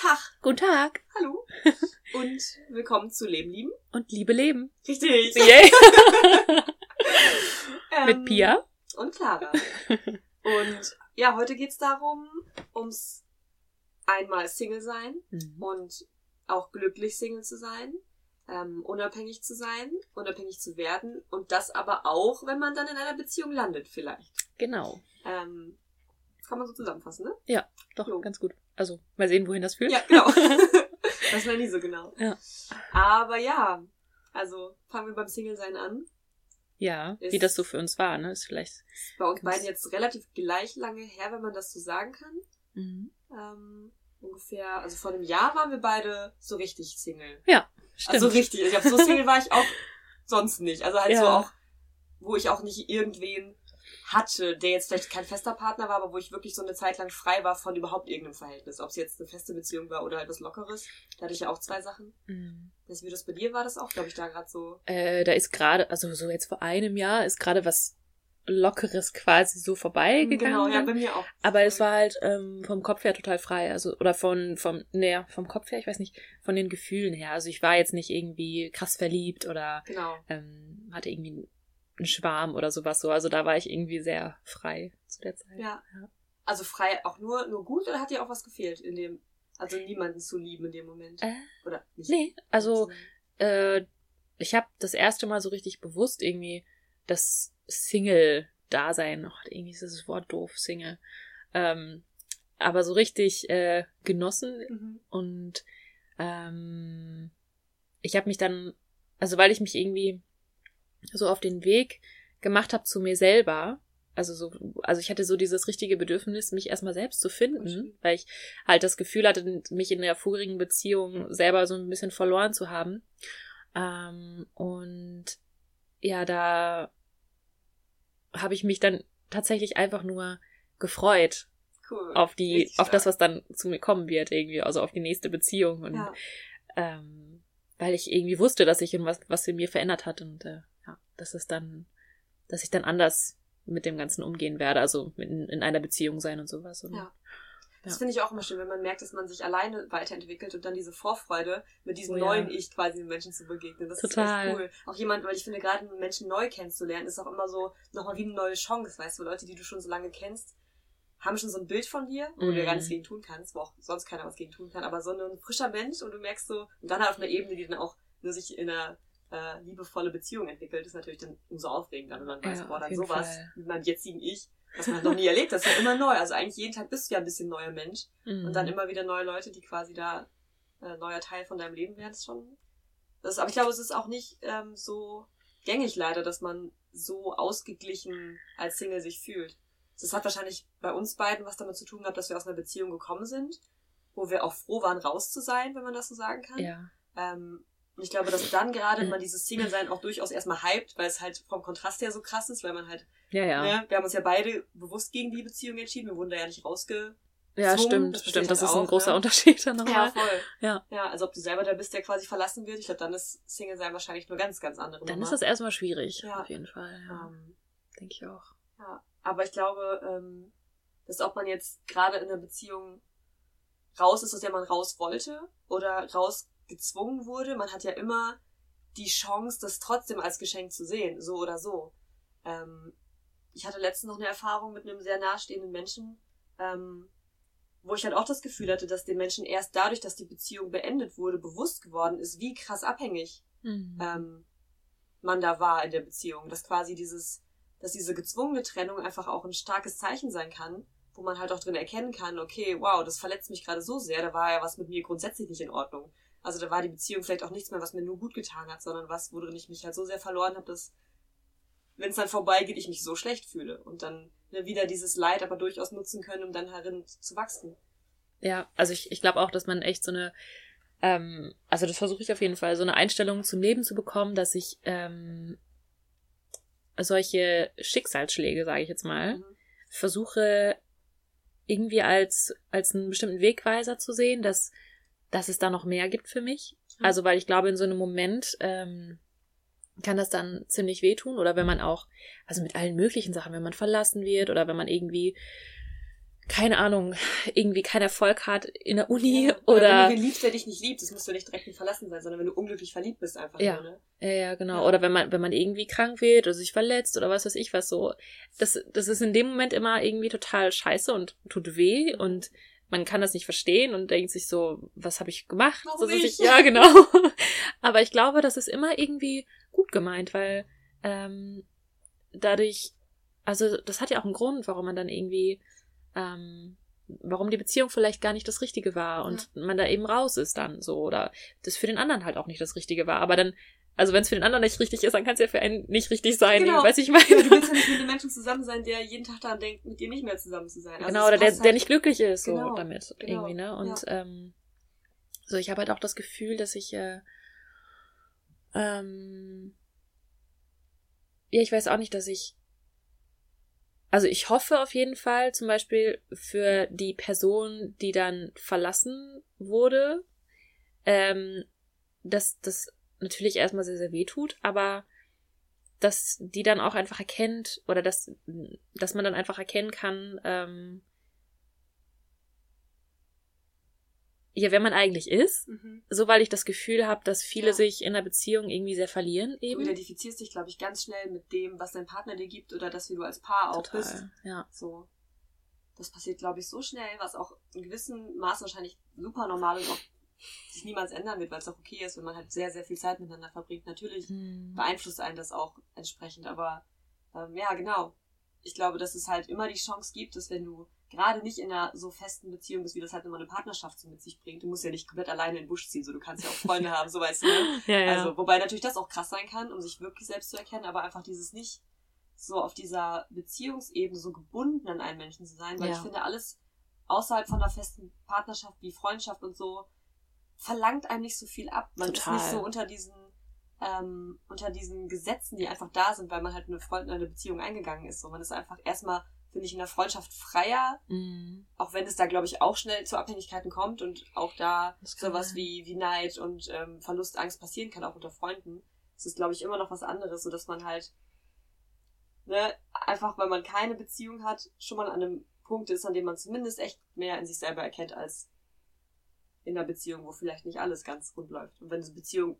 Tag. Guten Tag. Hallo. Und willkommen zu Leben lieben. Und Liebe Leben. Richtig. Yay. Ähm, Mit Pia. Und Clara. Und ja, heute geht's darum, ums einmal Single sein Mhm. und auch glücklich Single zu sein, ähm, unabhängig zu sein, unabhängig zu werden und das aber auch, wenn man dann in einer Beziehung landet vielleicht. Genau. Ähm, kann man so zusammenfassen, ne? Doch, Jo. ganz gut. Also, mal sehen, wohin das führt. Ja, genau. das war nie so genau. Ja. Aber ja, also fangen wir beim Single-Sein an. Ja, wie Ist- das so für uns war, ne? Ist vielleicht. Ist bei uns beiden jetzt relativ gleich lange her, wenn man das so sagen kann. Mhm. Ähm, ungefähr, also vor einem Jahr waren wir beide so richtig Single. Stimmt. Also richtig. Ich glaube, so Single war ich auch sonst nicht. Also halt so Ja. auch, wo ich auch nicht irgendwen hatte, der jetzt vielleicht kein fester Partner war, aber wo ich wirklich so eine Zeit lang frei war von überhaupt irgendeinem Verhältnis. Ob es jetzt eine feste Beziehung war oder halt was Lockeres. Da hatte ich ja auch zwei Sachen. Mhm. Weißt du, wie das bei dir war, das auch, glaube ich, da gerade so. Äh, da ist gerade, also so jetzt vor einem Jahr, ist gerade was Lockeres quasi so vorbeigegangen. Genau, ja, bei mir auch. Aber es war halt ähm, vom Kopf her total frei, also oder von vom naja, vom Kopf her, ich weiß nicht, von den Gefühlen her. Also ich war jetzt nicht irgendwie krass verliebt oder Genau. ähm, hatte irgendwie einen Schwarm oder sowas so. Also da war ich irgendwie sehr frei zu der Zeit. Ja. Ja. Also frei auch nur, nur gut oder hat dir auch was gefehlt in dem, also niemanden zu lieben in dem Moment? Äh, Oder nicht? nee, also äh, ich habe das erste Mal so richtig bewusst irgendwie das Single-Dasein, oh, irgendwie ist das Wort doof, Single, ähm, aber so richtig äh, genossen Mhm. Und ähm, ich habe mich dann, also weil ich mich irgendwie so auf den Weg gemacht habe zu mir selber, also so, also ich hatte so dieses richtige Bedürfnis, mich erstmal selbst zu finden, schön. weil ich halt das Gefühl hatte, mich in der vorigen Beziehung selber so ein bisschen verloren zu haben. Ähm, und ja, da habe ich mich dann tatsächlich einfach nur gefreut Cool. auf die, auf das, was dann zu mir kommen wird, irgendwie, also auf die nächste Beziehung. Und Ja. ähm, weil ich irgendwie wusste, dass sich was, was in mir verändert hat und äh, dass es dann, dass ich dann anders mit dem Ganzen umgehen werde, also in, in einer Beziehung sein und sowas. Und, Ja. Das Ja. finde ich auch immer schön, wenn man merkt, dass man sich alleine weiterentwickelt und dann diese Vorfreude mit diesem Oh ja. neuen Ich quasi den Menschen zu begegnen. Das Total. ist echt cool. Auch jemand, weil ich finde, gerade einen Menschen neu kennenzulernen, ist auch immer so nochmal wie eine neue Chance, weißt du, Leute, die du schon so lange kennst, haben schon so ein Bild von dir, wo du ja gar Mhm. nichts gegen tun kannst, wo auch sonst keiner was gegen tun kann, aber so ein frischer Mensch und du merkst so, und dann halt auf einer Ebene, die dann auch nur sich in einer äh, liebevolle Beziehung entwickelt, ist natürlich dann umso aufregender, wenn man weiß, Ja, boah, dann sowas Fall. mit meinem jetzigen Ich, was man noch nie erlebt, das ist ja immer neu. Also eigentlich jeden Tag bist du ja ein bisschen neuer Mensch. Mhm. Und dann immer wieder neue Leute, die quasi da äh, neuer Teil von deinem Leben werden, ist schon. Das, aber ich glaube, es ist auch nicht ähm, so gängig leider, dass man so ausgeglichen als Single sich fühlt. Das hat wahrscheinlich bei uns beiden was damit zu tun gehabt, dass wir aus einer Beziehung gekommen sind, wo wir auch froh waren, raus zu sein, wenn man das so sagen kann. ja. Ähm, und ich glaube, dass dann gerade man dieses Single-Sein auch durchaus erstmal hypt, weil es halt vom Kontrast her so krass ist, weil man halt, Ja, ja. ne, wir haben uns ja beide bewusst gegen die Beziehung entschieden, wir wurden da ja nicht rausge Ja, stimmt, Das stimmt. Das halt ist ein auch, großer ne? Unterschied dann Ja, nochmal. voll. Ja. Ja, also ob du selber der bist, der quasi verlassen wird, ich glaube, dann ist Single sein wahrscheinlich nur ganz, ganz andere Dann Nummer. ist das erstmal schwierig, Ja. auf jeden Fall. Ja. ähm, Denke ich auch. ja. Aber ich glaube, ähm, dass ob man jetzt gerade in einer Beziehung raus ist, aus der man raus wollte oder raus gezwungen wurde, man hat ja immer die Chance, das trotzdem als Geschenk zu sehen, so oder so. Ähm, ich hatte letztens noch eine Erfahrung mit einem sehr nahestehenden Menschen, ähm, wo ich halt auch das Gefühl hatte, dass den Menschen erst dadurch, dass die Beziehung beendet wurde, bewusst geworden ist, wie krass abhängig Mhm. ähm, man da war in der Beziehung. Dass quasi dieses, dass diese gezwungene Trennung einfach auch ein starkes Zeichen sein kann, wo man halt auch drin erkennen kann, okay, wow, das verletzt mich gerade so sehr, da war ja was mit mir grundsätzlich nicht in Ordnung. Also da war die Beziehung vielleicht auch nichts mehr, was mir nur gut getan hat, sondern was, worin ich mich halt so sehr verloren habe, dass, wenn es dann vorbeigeht, ich mich so schlecht fühle. Und dann ne, wieder dieses Leid aber durchaus nutzen können, um dann darin zu wachsen. Ja, also ich, ich glaube auch, dass man echt so eine, ähm, also das versuche ich auf jeden Fall, so eine Einstellung zum Leben zu bekommen, dass ich ähm, solche Schicksalsschläge, sage ich jetzt mal, Mhm. versuche irgendwie als, als einen bestimmten Wegweiser zu sehen, dass, dass es da noch mehr gibt für mich. Also, weil ich glaube, in so einem Moment ähm, kann das dann ziemlich wehtun oder wenn man auch, also mit allen möglichen Sachen, wenn man verlassen wird oder wenn man irgendwie keine Ahnung, irgendwie keinen Erfolg hat in der Uni Ja. oder. wenn du liebst, der dich nicht liebt, das musst du nicht direkt ein Verlassen sein, sondern wenn du unglücklich verliebt bist einfach Ja. nur, ne? Ja, ja, genau. Ja. Oder wenn man, wenn man irgendwie krank wird oder sich verletzt oder was weiß ich was so. Das, das ist in dem Moment immer irgendwie total scheiße und tut weh und man kann das nicht verstehen und denkt sich so, was habe ich gemacht? Warum so, dass ich? ja, genau. Aber ich glaube, das ist immer irgendwie gut gemeint, weil ähm, dadurch, also das hat ja auch einen Grund, warum man dann irgendwie, ähm, warum die Beziehung vielleicht gar nicht das Richtige war und man da eben raus ist dann so oder das für den anderen halt auch nicht das Richtige war. Aber dann, also wenn es für den anderen nicht richtig ist, dann kann es ja für einen nicht richtig sein, Genau. weiß ich Ja, meine. du willst ja nicht mit einem Menschen zusammen sein, der jeden Tag daran denkt, mit dir nicht mehr zusammen zu sein. Also genau, oder der, passt der halt- nicht glücklich ist so Genau, damit genau, irgendwie, ne? Und ähm, so, ich habe halt auch das Gefühl, dass ich äh, ähm, ja, ich weiß auch nicht, dass ich also ich hoffe auf jeden Fall zum Beispiel für die Person, die dann verlassen wurde, ähm, dass das natürlich erstmal sehr, sehr weh tut, aber dass die dann auch einfach erkennt oder dass, dass man dann einfach erkennen kann, ähm, ja, wer man eigentlich ist. Mhm. So, weil ich das Gefühl habe, dass viele Ja. sich in einer Beziehung irgendwie sehr verlieren Du eben. identifizierst dich, glaube ich, ganz schnell mit dem, was dein Partner dir gibt oder das, wie du als Paar auch bist. Total, ja. So. Das passiert, glaube ich, so schnell, was auch in gewissem Maß wahrscheinlich super normal und auch sich niemals ändern wird, weil es auch okay ist, wenn man halt sehr, sehr viel Zeit miteinander verbringt. Natürlich Hm. beeinflusst einen das auch entsprechend, aber ähm, ja, genau. Ich glaube, dass es halt immer die Chance gibt, dass wenn du gerade nicht in einer so festen Beziehung bist, wie das halt immer eine Partnerschaft so mit sich bringt, du musst ja nicht komplett alleine in den Busch ziehen, so du kannst ja auch Freunde haben, so weißt du, ne? Ja, ja. Also, wobei natürlich das auch krass sein kann, um sich wirklich selbst zu erkennen, aber einfach dieses nicht so auf dieser Beziehungsebene so gebunden an einen Menschen zu sein, weil Ja. ich finde, alles außerhalb von einer festen Partnerschaft wie Freundschaft und so verlangt einem nicht so viel ab. Man Total. ist nicht so unter diesen ähm, unter diesen Gesetzen, die einfach da sind, weil man halt eine Freund eine Beziehung eingegangen ist. So, man ist einfach erstmal, finde ich, in der Freundschaft freier, Mhm. auch wenn es da, glaube ich, auch schnell zu Abhängigkeiten kommt und auch da sowas sein. wie, wie Neid und ähm, Verlust, Angst passieren kann, auch unter Freunden. Es ist, glaube ich, immer noch was anderes, so dass man halt, ne, einfach, weil man keine Beziehung hat, schon mal an einem Punkt ist, an dem man zumindest echt mehr in sich selber erkennt, als in einer Beziehung, wo vielleicht nicht alles ganz rund läuft. Und wenn diese Beziehung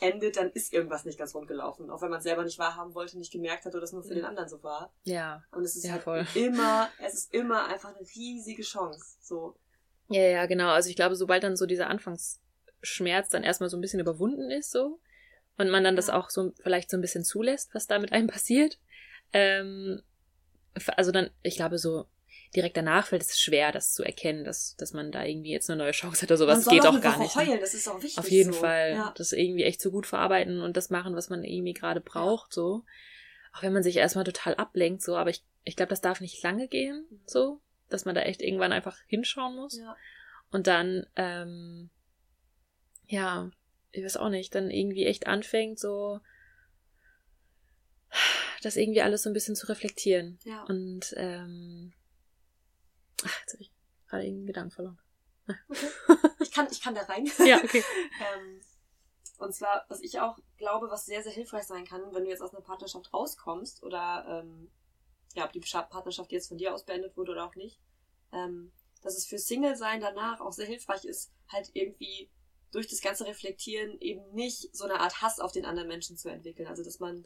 endet, dann ist irgendwas nicht ganz rund gelaufen. Auch wenn man es selber nicht wahrhaben wollte, nicht gemerkt hat oder es nur für den anderen so war. Ja. Und es ist Ja, halt voll. immer, es ist immer einfach eine riesige Chance. So. Ja, ja, genau. Also ich glaube, sobald dann so dieser Anfangsschmerz dann erstmal so ein bisschen überwunden ist, so, und man dann das Ja. auch so vielleicht so ein bisschen zulässt, was da mit einem passiert, ähm, also dann, ich glaube, so direkt danach fällt es schwer, das zu erkennen, dass, dass man da irgendwie jetzt eine neue Chance hat oder sowas. Geht auch auch gar nicht. ne? heulen, das ist auch wichtig. Auf jeden so. Fall. Ja. Das irgendwie echt so gut verarbeiten und das machen, was man irgendwie gerade braucht, so. Auch wenn man sich erstmal total ablenkt, so. Aber ich, ich glaube, das darf nicht lange gehen, so. Dass man da echt irgendwann einfach hinschauen muss. Ja. Und dann, ähm, ja, ich weiß auch nicht, dann irgendwie echt anfängt, so das irgendwie alles so ein bisschen zu reflektieren. Ja. Und, ähm, ach, jetzt habe ich gerade irgendeinen Gedanken verloren. Ich kann, ich kann da rein. Ja, okay. ähm, und zwar, was ich auch glaube, was sehr, sehr hilfreich sein kann, wenn du jetzt aus einer Partnerschaft rauskommst oder ähm, ja, ob die Partnerschaft jetzt von dir aus beendet wurde oder auch nicht, ähm, dass es für Single-Sein danach auch sehr hilfreich ist, halt irgendwie durch das ganze Reflektieren eben nicht so eine Art Hass auf den anderen Menschen zu entwickeln. Also dass man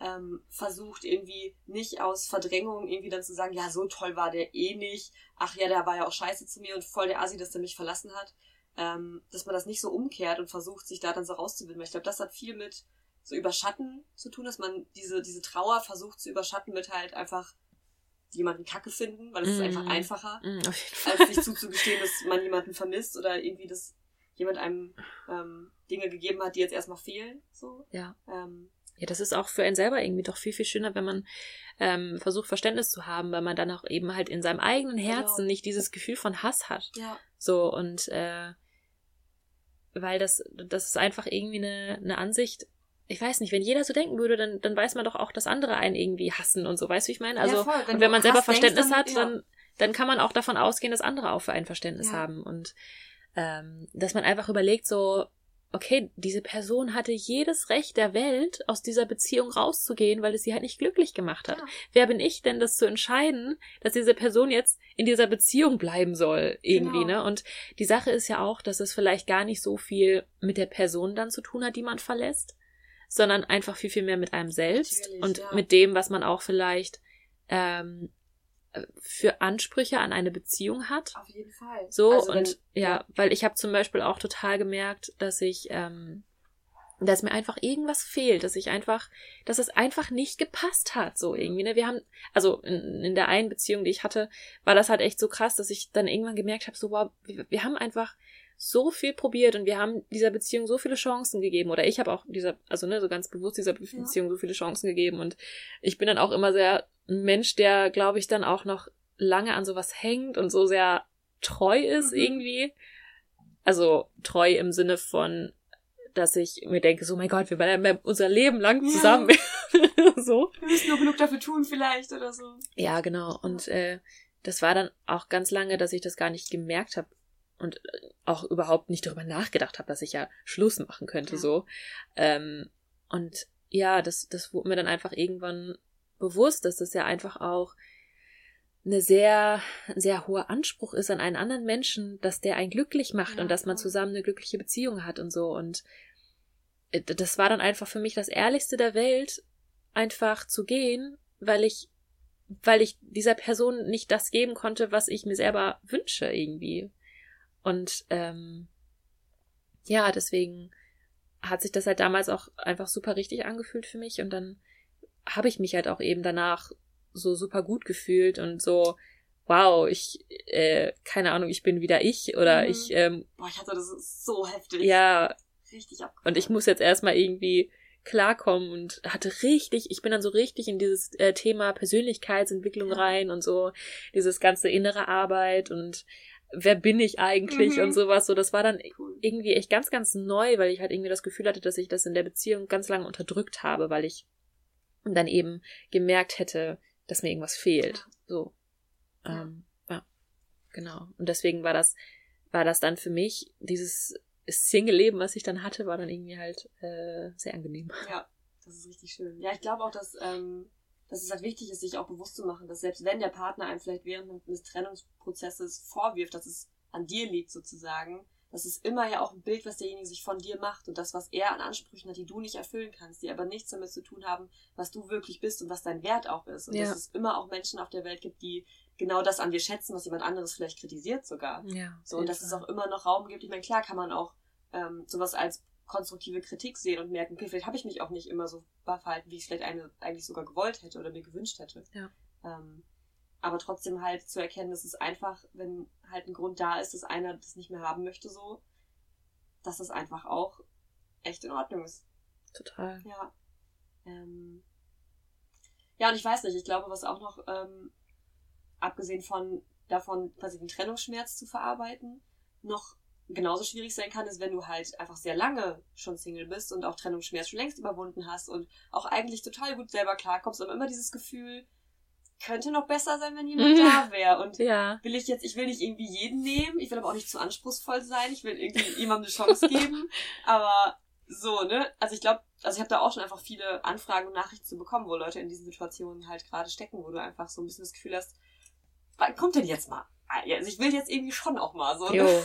ähm, versucht irgendwie nicht aus Verdrängung irgendwie dann zu sagen, ja, so toll war der eh nicht. Ach ja, der war ja auch scheiße zu mir und voll der Assi, dass der mich verlassen hat. Ähm, dass man das nicht so umkehrt und versucht, sich da dann so rauszubilden. Weil ich glaube, das hat viel mit so Überschatten zu tun, dass man diese, diese Trauer versucht zu überschatten mit halt einfach jemanden Kacke finden, weil es ist Mhm. einfach einfacher, Mm, jeden Fall. als sich zuzugestehen, dass man jemanden vermisst oder irgendwie, dass jemand einem ähm, Dinge gegeben hat, die jetzt erstmal fehlen. So. Ja. Ähm, Ja, das ist auch für einen selber irgendwie doch viel, viel schöner, wenn man ähm, versucht, Verständnis zu haben, weil man dann auch eben halt in seinem eigenen Herzen Genau. nicht dieses Gefühl von Hass hat. ja. So, und äh, weil das, das ist einfach irgendwie eine, eine Ansicht. Ich weiß nicht, wenn jeder so denken würde, dann, dann weiß man doch auch, dass andere einen irgendwie hassen und so, weißt du, wie ich meine? Also, ja, voll. und du wenn man selber Hass denkst, Verständnis dann- hat, ja. dann, dann kann man auch davon ausgehen, dass andere auch für ein Verständnis Ja. haben. Und ähm, dass man einfach überlegt, so, okay, diese Person hatte jedes Recht der Welt, aus dieser Beziehung rauszugehen, weil es sie halt nicht glücklich gemacht hat. Ja. Wer bin ich denn, das zu entscheiden, dass diese Person jetzt in dieser Beziehung bleiben soll, irgendwie, genau. ne? Und die Sache ist ja auch, dass es vielleicht gar nicht so viel mit der Person dann zu tun hat, die man verlässt, sondern einfach viel, viel mehr mit einem selbst Natürlich, und ja. mit dem, was man auch vielleicht ähm, für Ansprüche an eine Beziehung hat. Auf jeden Fall. So also und wenn, ja, ja, weil ich habe zum Beispiel auch total gemerkt, dass ich, ähm, dass mir einfach irgendwas fehlt, dass ich einfach, dass es einfach nicht gepasst hat, so irgendwie. Ne? Wir haben, also in, in der einen Beziehung, die ich hatte, war das halt echt so krass, dass ich dann irgendwann gemerkt habe, so wow, wir, wir haben einfach so viel probiert und wir haben dieser Beziehung so viele Chancen gegeben oder ich habe auch dieser, also ne, so ganz bewusst dieser Beziehung ja. so viele Chancen gegeben und ich bin dann auch immer sehr ein Mensch, der, glaube ich, dann auch noch lange an sowas hängt und so sehr treu ist mhm. irgendwie. Also treu im Sinne von, dass ich mir denke, so mein Gott, wir bleiben unser Leben lang zusammen. Ja. so. Wir müssen nur genug dafür tun vielleicht oder so. Ja, genau. Und äh, das war dann auch ganz lange, dass ich das gar nicht gemerkt habe und äh, auch überhaupt nicht darüber nachgedacht habe, dass ich ja Schluss machen könnte ja. so. Ähm, und ja, das, das wurde mir dann einfach irgendwann bewusst, dass das ja einfach auch eine sehr, sehr hoher Anspruch ist an einen anderen Menschen, dass der einen glücklich macht ja, und dass man zusammen eine glückliche Beziehung hat und so. Und äh, das war dann einfach für mich das Ehrlichste der Welt, einfach zu gehen, weil ich, weil ich dieser Person nicht das geben konnte, was ich mir selber wünsche irgendwie. Und ähm, ja, deswegen hat sich das halt damals auch einfach super richtig angefühlt für mich und dann habe ich mich halt auch eben danach so super gut gefühlt und so, wow, ich, äh, keine Ahnung, ich bin wieder ich oder mhm. ich, ähm, Boah, ich hatte das so heftig. Ja. Richtig ab. Und ich muss jetzt erstmal irgendwie klarkommen und hatte richtig, ich bin dann so richtig in dieses äh, Thema Persönlichkeitsentwicklung ja. rein und so, dieses ganze innere Arbeit und wer bin ich eigentlich mhm. und sowas. So, das war dann irgendwie echt ganz, ganz neu, weil ich halt irgendwie das Gefühl hatte, dass ich das in der Beziehung ganz lange unterdrückt habe, weil ich und dann eben gemerkt hätte, dass mir irgendwas fehlt. So. Ähm, ja, genau. Und deswegen war das, war das dann für mich, dieses Single-Leben, was ich dann hatte, war dann irgendwie halt äh, sehr angenehm. Ja, das ist richtig schön. Ja, ich glaube auch, dass, ähm, dass es halt wichtig ist, sich auch bewusst zu machen, dass selbst wenn der Partner einem vielleicht während des Trennungsprozesses vorwirft, dass es an dir liegt sozusagen, das ist immer ja auch ein Bild, was derjenige sich von dir macht und das, was er an Ansprüchen hat, die du nicht erfüllen kannst, die aber nichts damit zu tun haben, was du wirklich bist und was dein Wert auch ist. Und ja. dass es immer auch Menschen auf der Welt gibt, die genau das an dir schätzen, was jemand anderes vielleicht kritisiert sogar. Ja, so, und dass es auch immer noch Raum gibt. Ich meine, klar kann man auch ähm, sowas als konstruktive Kritik sehen und merken, okay, vielleicht habe ich mich auch nicht immer so verhalten, wie ich es vielleicht eine, eigentlich sogar gewollt hätte oder mir gewünscht hätte. Ja. Ähm, aber trotzdem halt zu erkennen, dass es einfach, wenn halt ein Grund da ist, dass einer das nicht mehr haben möchte, so, dass das einfach auch echt in Ordnung ist. Total. Ja. Ähm, ja, und ich weiß nicht, ich glaube, was auch noch, ähm, abgesehen von davon, quasi den Trennungsschmerz zu verarbeiten, noch genauso schwierig sein kann, ist, wenn du halt einfach sehr lange schon Single bist und auch Trennungsschmerz schon längst überwunden hast und auch eigentlich total gut selber klarkommst, aber immer dieses Gefühl, könnte noch besser sein, wenn jemand da wäre. Und ja. will ich jetzt, ich will nicht irgendwie jeden nehmen, ich will aber auch nicht zu anspruchsvoll sein, ich will irgendwie jemandem eine Chance geben. aber so, ne? Also ich glaube, also ich habe da auch schon einfach viele Anfragen und Nachrichten zu bekommen, wo Leute in diesen Situationen halt gerade stecken, wo du einfach so ein bisschen das Gefühl hast, wann kommt denn jetzt mal? Also ich will jetzt irgendwie schon auch mal so. Ne? Jo.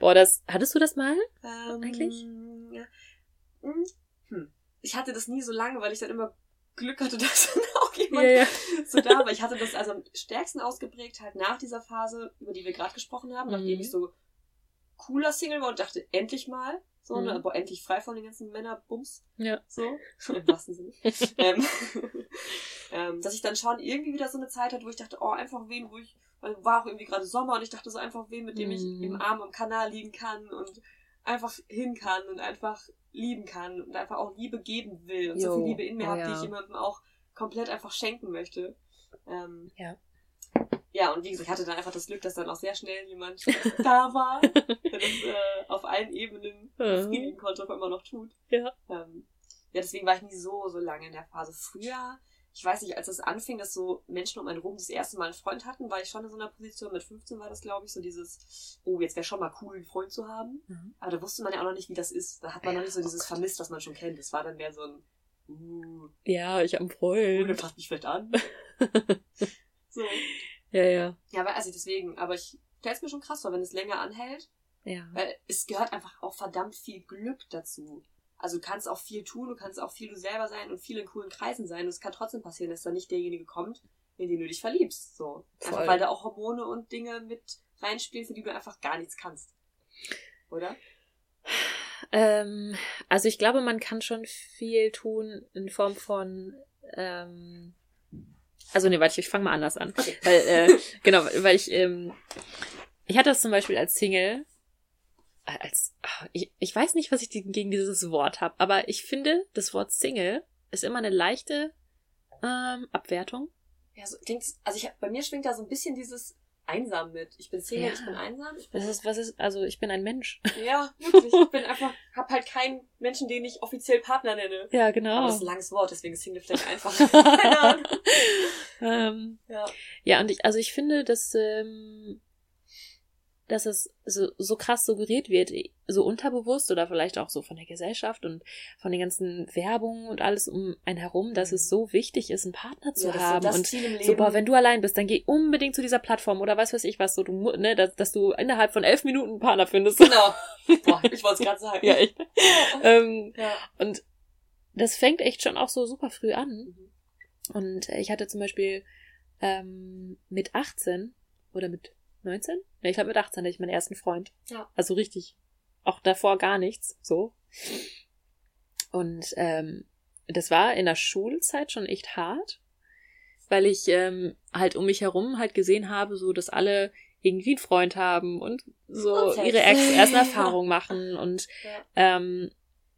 Boah, das, hattest du das mal? Ähm, eigentlich? Ja. Hm. hm. Ich hatte das nie so lange, weil ich dann immer Glück hatte, dass jemand ja, ja. so da war. Ich hatte das also am stärksten ausgeprägt halt nach dieser Phase, über die wir gerade gesprochen haben, mhm. nachdem ich so cooler Single war und dachte, endlich mal. So, ne, mhm. ne, aber endlich frei von den ganzen Männerbums. Ja. So. Im wahrsten Sinne. ähm, ähm, dass ich dann schon irgendwie wieder so eine Zeit hatte, wo ich dachte, oh, einfach wen, wo ich, weil war auch irgendwie gerade Sommer und ich dachte so einfach wen, mit dem mhm. ich im Arm am Kanal liegen kann und einfach hin kann und einfach lieben kann und einfach auch Liebe geben will und jo. so viel Liebe in mir oh, habe, ja. die ich jemandem auch komplett einfach schenken möchte. Ähm, ja. Ja, und wie gesagt, ich hatte dann einfach das Glück, dass dann auch sehr schnell jemand da war, der das äh, auf allen Ebenen befriedigen mhm. konnte, aber immer noch tut. Ja. Ähm, ja, deswegen war ich nie so, so lange in der Phase. Früher, ich weiß nicht, als es anfing, dass so Menschen um einen rum das erste Mal einen Freund hatten, war ich schon in so einer Position, mit 15 war das, glaube ich, so dieses, oh, jetzt wäre schon mal cool, einen Freund zu haben. Mhm. Aber da wusste man ja auch noch nicht, wie das ist. Da hat man ja, noch nicht so dieses oh vermisst, was man schon kennt. Das war dann mehr so ein, uh, Ja, ich habe einen Freund. Oh, der fasst mich vielleicht an. so. Ja, ja. Ja, aber also deswegen, aber ich stelle es mir schon krass vor, wenn es länger anhält. Ja. Weil es gehört einfach auch verdammt viel Glück dazu. Also du kannst auch viel tun, du kannst auch viel du selber sein und viel in coolen Kreisen sein. Und es kann trotzdem passieren, dass da nicht derjenige kommt, in den du dich verliebst. So. Voll. Einfach weil da auch Hormone und Dinge mit reinspielen, für die du einfach gar nichts kannst. Oder? Ähm, also ich glaube, man kann schon viel tun in Form von ähm, also nee, warte, ich fange mal anders an. Okay. Weil, äh, genau, weil ich, ähm, ich hatte das zum Beispiel als Single, äh, als, ah, ich, ich weiß nicht, was ich gegen dieses Wort habe, aber ich finde, das Wort Single ist immer eine leichte ähm, Abwertung. Ja, so klingt, also ich, bei mir schwingt da so ein bisschen dieses einsam mit. Ich bin Single, ja. ich bin einsam. Ich bin was ist, was ist, also ich bin ein Mensch. Ja, wirklich. Ich bin einfach, hab halt keinen Menschen, den ich offiziell Partner nenne. Ja, genau. Aber das ist ein langes Wort, deswegen ist Single vielleicht einfach. Keine Ahnung. ähm, ja. ja, und ich, also ich finde, dass ähm, dass es so, so krass suggeriert wird, so unterbewusst oder vielleicht auch so von der Gesellschaft und von den ganzen Werbungen und alles um einen herum, dass es mhm. so wichtig ist, einen Partner zu ja, haben. und so, boah, wenn du allein bist, dann geh unbedingt zu dieser Plattform oder weiß was ich was, so du, ne, dass, dass du innerhalb von elf Minuten einen Partner findest. Genau. Boah, ich wollte es gerade sagen. ja, echt. ähm, ja. Und das fängt echt schon auch so super früh an. Mhm. Und ich hatte zum Beispiel ähm, mit 18 oder mit 19? Ja, ich glaube mit 18 hatte ich meinen ersten Freund. Ja. Also richtig. Auch davor gar nichts, so. Und ähm, das war in der Schulzeit schon echt hart, weil ich ähm, halt um mich herum halt gesehen habe, so dass alle irgendwie einen Freund haben und so und ihre Ex ersten Erfahrungen machen und ja. ähm,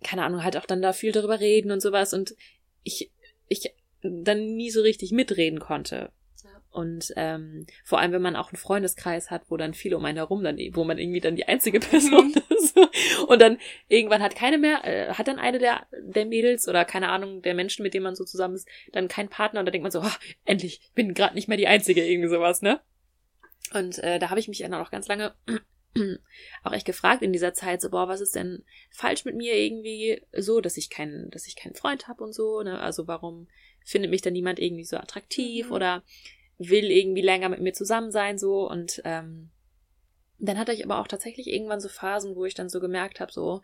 keine Ahnung, halt auch dann da viel darüber reden und sowas und ich, ich dann nie so richtig mitreden konnte. Und ähm, vor allem, wenn man auch einen Freundeskreis hat, wo dann viele um einen herum, dann, wo man irgendwie dann die einzige Person mhm. ist. Und dann irgendwann hat keine mehr, äh, hat dann eine der, der Mädels oder keine Ahnung, der Menschen, mit denen man so zusammen ist, dann keinen Partner und da denkt man so, oh, endlich, ich bin gerade nicht mehr die Einzige, irgendwie sowas, ne? Und äh, da habe ich mich dann auch ganz lange auch echt gefragt in dieser Zeit, so, boah, was ist denn falsch mit mir irgendwie so, dass ich keinen, dass ich keinen Freund habe und so, ne? Also warum findet mich dann niemand irgendwie so attraktiv mhm. oder will irgendwie länger mit mir zusammen sein, so und ähm, dann hatte ich aber auch tatsächlich irgendwann so Phasen, wo ich dann so gemerkt habe, so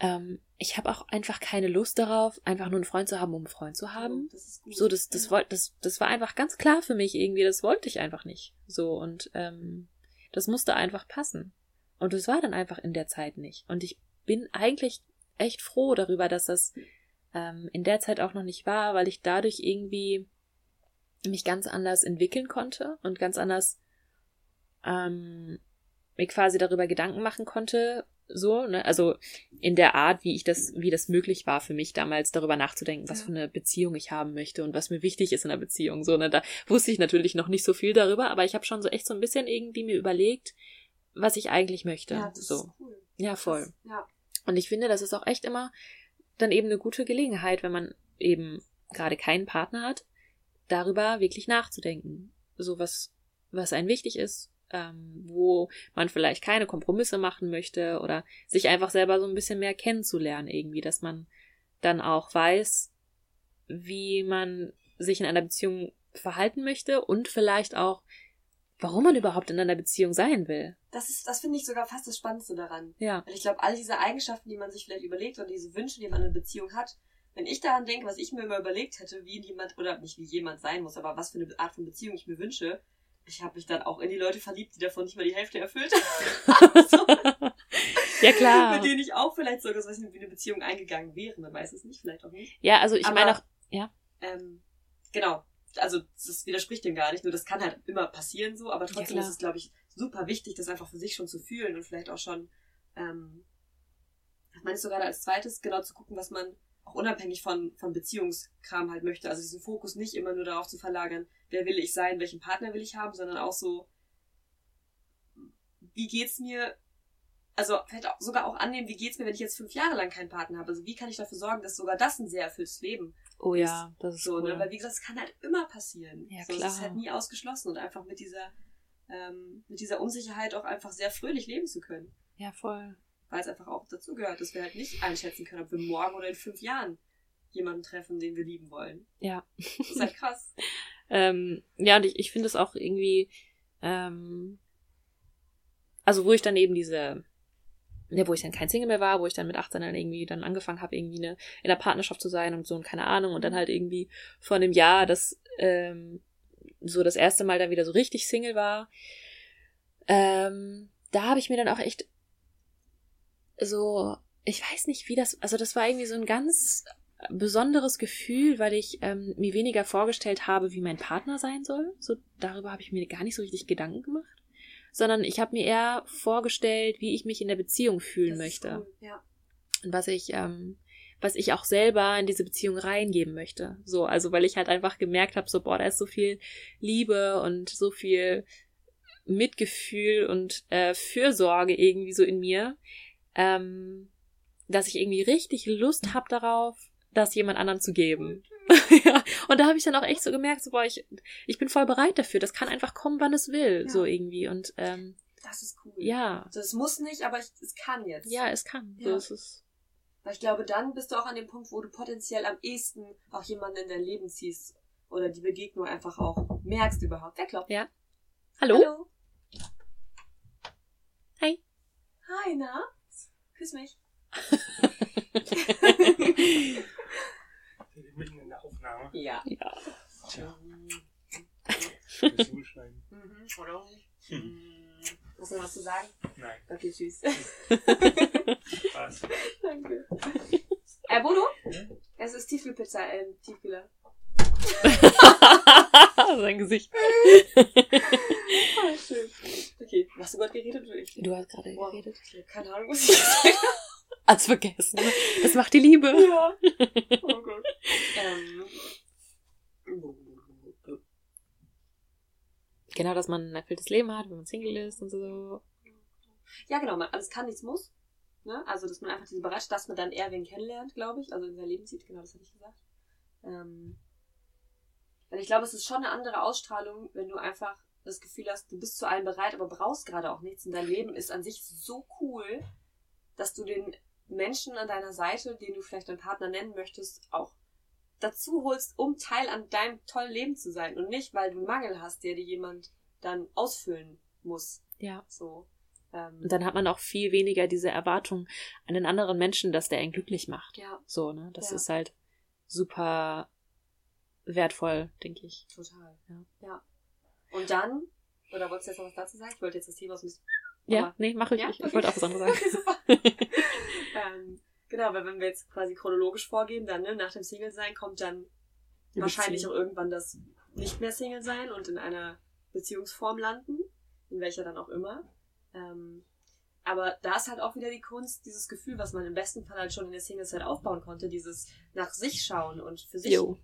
ähm, ich habe auch einfach keine Lust darauf, einfach nur einen Freund zu haben, um einen Freund zu haben. Das so, das, das, wollte, das, das war einfach ganz klar für mich irgendwie, das wollte ich einfach nicht. So, und ähm, das musste einfach passen. Und das war dann einfach in der Zeit nicht. Und ich bin eigentlich echt froh darüber, dass das ähm, in der Zeit auch noch nicht war, weil ich dadurch irgendwie mich ganz anders entwickeln konnte und ganz anders ähm, mir quasi darüber Gedanken machen konnte, so, ne, also in der Art, wie ich das, wie das möglich war für mich damals, darüber nachzudenken, was ja. für eine Beziehung ich haben möchte und was mir wichtig ist in einer Beziehung. So, ne, da wusste ich natürlich noch nicht so viel darüber, aber ich habe schon so echt so ein bisschen irgendwie mir überlegt, was ich eigentlich möchte. Ja, das so. Ist cool. Ja, voll. Das, ja. Und ich finde, das ist auch echt immer dann eben eine gute Gelegenheit, wenn man eben gerade keinen Partner hat, darüber wirklich nachzudenken. So was, was einem wichtig ist, ähm, wo man vielleicht keine Kompromisse machen möchte oder sich einfach selber so ein bisschen mehr kennenzulernen irgendwie, dass man dann auch weiß, wie man sich in einer Beziehung verhalten möchte und vielleicht auch, warum man überhaupt in einer Beziehung sein will. Das ist, das finde ich sogar fast das Spannendste daran. Ja. Weil ich glaube, all diese Eigenschaften, die man sich vielleicht überlegt oder diese Wünsche, die man in einer Beziehung hat, wenn ich daran denke, was ich mir immer überlegt hätte, wie jemand, oder nicht wie jemand sein muss, aber was für eine Art von Beziehung ich mir wünsche, ich habe mich dann auch in die Leute verliebt, die davon nicht mal die Hälfte erfüllt haben. ja, klar. Mit denen ich auch vielleicht sogar so wie eine Beziehung eingegangen wäre. Man weiß es nicht, vielleicht auch nicht. Ja, also ich meine auch, ja. Ähm, genau. Also, das widerspricht dem gar nicht. Nur das kann halt immer passieren so, aber trotzdem ja, ist es, glaube ich, super wichtig, das einfach für sich schon zu fühlen und vielleicht auch schon, ähm, meinst du gerade als zweites, genau zu gucken, was man auch unabhängig von, von Beziehungskram halt möchte. Also diesen Fokus nicht immer nur darauf zu verlagern, wer will ich sein, welchen Partner will ich haben, sondern auch so, wie geht's mir also vielleicht auch, sogar auch annehmen, wie geht's mir, wenn ich jetzt fünf Jahre lang keinen Partner habe? Also wie kann ich dafür sorgen, dass sogar das ein sehr erfülltes Leben Oh ja, das ist so, cool. ne? Weil wie gesagt, es kann halt immer passieren. Ja, so, Es klar. ist halt nie ausgeschlossen und einfach mit dieser, ähm, mit dieser Unsicherheit auch einfach sehr fröhlich leben zu können. Ja, voll. Weil es einfach auch dazu gehört, dass wir halt nicht einschätzen können, ob wir morgen oder in fünf Jahren jemanden treffen, den wir lieben wollen. Ja. Das ist halt krass. Ähm, ja, und ich, ich finde es auch irgendwie, ähm, also wo ich dann eben diese, ja, wo ich dann kein Single mehr war, wo ich dann mit 18 dann irgendwie dann angefangen habe, irgendwie eine, in der Partnerschaft zu sein und so und keine Ahnung und dann halt irgendwie vor einem Jahr das, ähm, so das erste Mal dann wieder so richtig Single war, ähm, da habe ich mir dann auch echt so, ich weiß nicht, wie das, also das war irgendwie so ein ganz besonderes Gefühl, weil ich ähm, mir weniger vorgestellt habe, wie mein Partner sein soll. So darüber habe ich mir gar nicht so richtig Gedanken gemacht, sondern ich habe mir eher vorgestellt, wie ich mich in der Beziehung fühlen Das möchte Cool. Ja. und was ich ähm, was ich auch selber in diese Beziehung reingeben möchte. So, also weil ich halt einfach gemerkt habe, so boah, da ist so viel Liebe und so viel Mitgefühl und äh, Fürsorge irgendwie so in mir, ähm, dass ich irgendwie richtig Lust habe darauf, das jemand anderem zu geben. ja, und da habe ich dann auch echt so gemerkt, so boah, ich, ich bin voll bereit dafür. Das kann einfach kommen, wann es will, Ja. so irgendwie. Und ähm, Das ist cool. ja, Also es muss nicht, aber ich, es kann jetzt. ja, es kann. So Ja. ist es. Weil ich glaube, dann bist du auch an dem Punkt, wo du potenziell am ehesten auch jemanden in dein Leben ziehst. Oder die Begegnung einfach auch merkst überhaupt. Wer klopft? Ja. Hallo? Hallo? Hi. Hi, na? Küss mich. Mitten in der Aufnahme. Ja. ja. Tja, Mhm. das zuschneiden. Mhm. Oder? Mhm. Hast du noch was zu sagen? Nein, Okay, tschüss. Spaß. Danke. Äh, Bodo? Es ist Tiefkühlpizza, ähm, Tiefkühler. Sein Gesicht. Ah, schön. Okay, hast du gerade geredet oder ich? Du hast gerade Wow. geredet. Ich hab keine Ahnung, was ich gesagt habe. Als vergessen. Das macht die Liebe. Ja. Oh Gott. Ähm. Genau, dass man ein erfülltes Leben hat, wenn man Single ist und so. Ja, genau, man, alles kann, nichts muss. Ne? Also, dass man einfach diese Bereitschaft, dass man dann eher wen kennenlernt, glaube ich, also in sein Leben zieht, genau, das hatte ich gesagt. Ähm, und ich glaube, es ist schon eine andere Ausstrahlung, wenn du einfach das Gefühl hast, du bist zu allem bereit, aber brauchst gerade auch nichts. Und dein Leben ist an sich so cool, dass du den Menschen an deiner Seite, den du vielleicht deinen Partner nennen möchtest, auch dazu holst, um Teil an deinem tollen Leben zu sein. Und nicht, weil du einen Mangel hast, der dir jemand dann ausfüllen muss. Ja. So. Ähm, Und dann hat man auch viel weniger diese Erwartung an den anderen Menschen, dass der einen glücklich macht. ja, So, ne? Das Ja. ist halt super wertvoll, denke ich. total. Ja. ja. Und dann, oder wolltest du jetzt noch was dazu sagen? Ich wollte jetzt das Thema so ein bisschen. Ja, Aber- nee, mach ich. Ja? Ich, ich wollte auch was anderes Okay, sagen. ähm, genau, weil wenn wir jetzt quasi chronologisch vorgehen, dann ne, nach dem Single-Sein kommt dann Die wahrscheinlich Beziehung. auch irgendwann das nicht mehr Single sein und in einer Beziehungsform landen, in welcher dann auch immer. Ähm, aber da ist halt auch wieder die Kunst, dieses Gefühl, was man im besten Fall halt schon in der Single-Zeit aufbauen konnte, dieses nach sich schauen und für sich Jo.